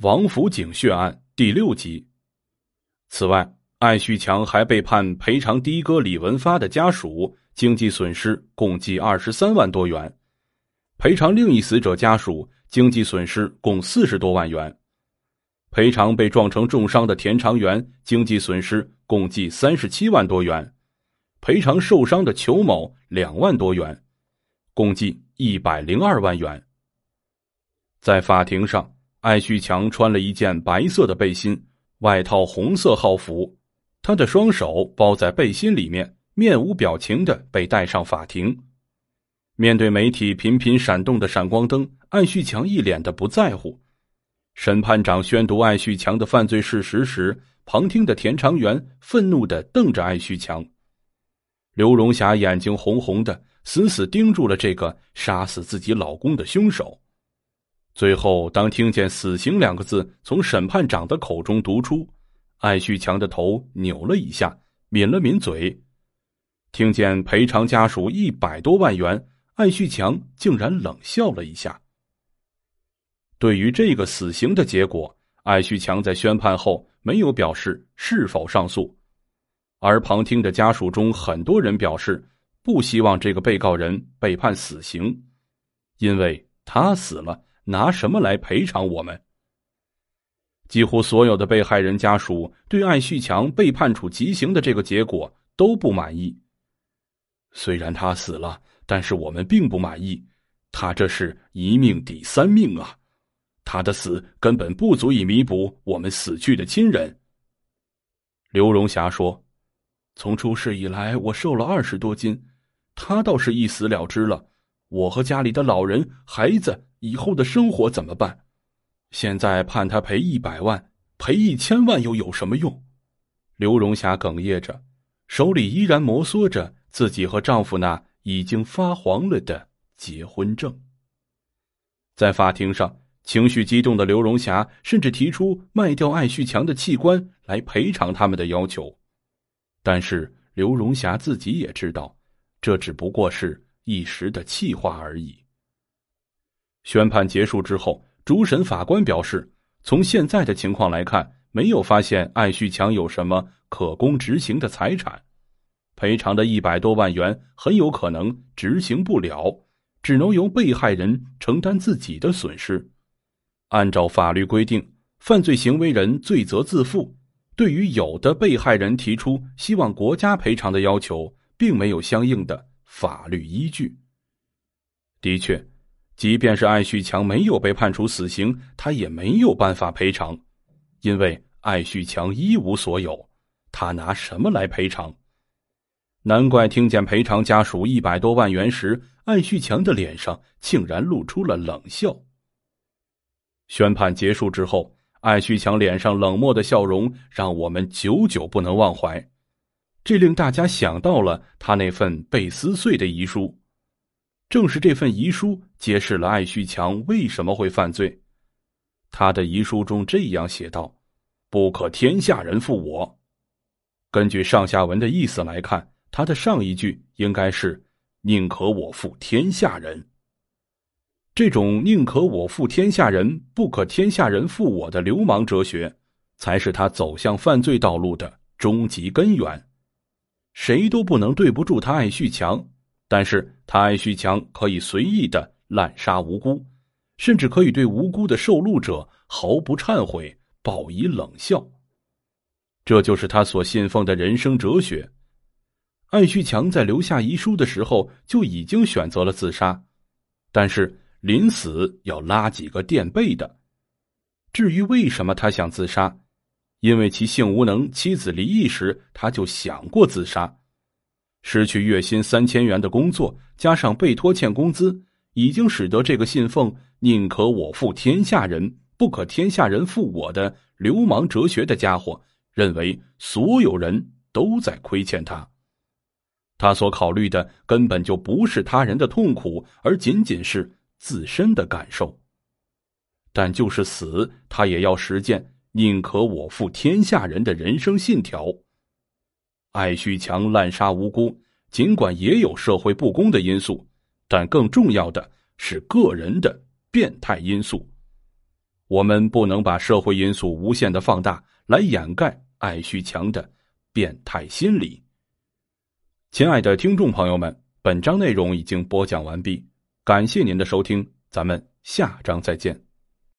王府井血案第六集。此外，艾旭强还被判赔偿的哥李文发的家属经济损失共计二十三万多元，赔偿另一死者家属经济损失共四十多万元，赔偿被撞成重伤的田长元经济损失共计三十七万多元，赔偿受伤的裘某两万多元，共计一百零二万元。在法庭上，艾旭强穿了一件白色的背心，外套红色号服，他的双手包在背心里面，面无表情的被带上法庭。面对媒体频频闪动的闪光灯，艾旭强一脸的不在乎。审判长宣读艾旭强的犯罪事实时，旁听的田长元愤怒的瞪着艾旭强。刘荣霞眼睛红红的，死死盯住了这个杀死自己老公的凶手。最后，当听见“死刑”两个字从审判长的口中读出，艾旭强的头扭了一下，抿了抿嘴。听见赔偿家属一百多万元，艾旭强竟然冷笑了一下。对于这个死刑的结果，艾旭强在宣判后没有表示是否上诉，而旁听的家属中很多人表示不希望这个被告人被判死刑，因为他死了。拿什么来赔偿我们？几乎所有的被害人家属对艾旭强被判处极刑的这个结果都不满意。虽然他死了，但是我们并不满意。他这是一命抵三命啊！他的死根本不足以弥补我们死去的亲人。刘荣霞说：“从出事以来，我瘦了二十多斤，他倒是一死了之了。我和家里的老人、孩子。”以后的生活怎么办？现在判他赔一百万，赔一千万又有什么用？刘荣霞哽咽着，手里依然摩挲着自己和丈夫那已经发黄了的结婚证。在法庭上，情绪激动的刘荣霞甚至提出卖掉艾旭强的器官来赔偿他们的要求，但是刘荣霞自己也知道，这只不过是一时的气话而已。宣判结束之后，主审法官表示，从现在的情况来看，没有发现艾旭强有什么可供执行的财产，赔偿的一百多万元很有可能执行不了，只能由被害人承担自己的损失。按照法律规定，犯罪行为人罪责自负。对于有的被害人提出希望国家赔偿的要求，并没有相应的法律依据。的确。即便是艾旭强没有被判处死刑，他也没有办法赔偿，因为艾旭强一无所有，他拿什么来赔偿？难怪听见赔偿家属一百多万元时，艾旭强的脸上竟然露出了冷笑。宣判结束之后，艾旭强脸上冷漠的笑容让我们久久不能忘怀，这令大家想到了他那份被撕碎的遗书。正是这份遗书揭示了艾旭强为什么会犯罪。他的遗书中这样写道：“不可天下人负我。”根据上下文的意思来看，他的上一句应该是“宁可我负天下人”。这种“宁可我负天下人，不可天下人负我”的流氓哲学，才是他走向犯罪道路的终极根源。谁都不能对不住他艾旭强。但是他艾旭强可以随意的滥杀无辜，甚至可以对无辜的受戮者毫不忏悔，报以冷笑。这就是他所信奉的人生哲学。艾旭强在留下遗书的时候就已经选择了自杀，但是临死要拉几个垫背的。至于为什么他想自杀，因为其性无能，妻子离异时他就想过自杀。失去月薪三千元的工作，加上被拖欠工资，已经使得这个信奉“宁可我负天下人，不可天下人负我”的流氓哲学的家伙，认为所有人都在亏欠他。他所考虑的根本就不是他人的痛苦，而仅仅是自身的感受。但就是死，他也要实践“宁可我负天下人”的人生信条。艾旭强滥杀无辜，尽管也有社会不公的因素，但更重要的是个人的变态因素。我们不能把社会因素无限的放大，来掩盖艾旭强的变态心理。亲爱的听众朋友们，本章内容已经播讲完毕，感谢您的收听，咱们下章再见。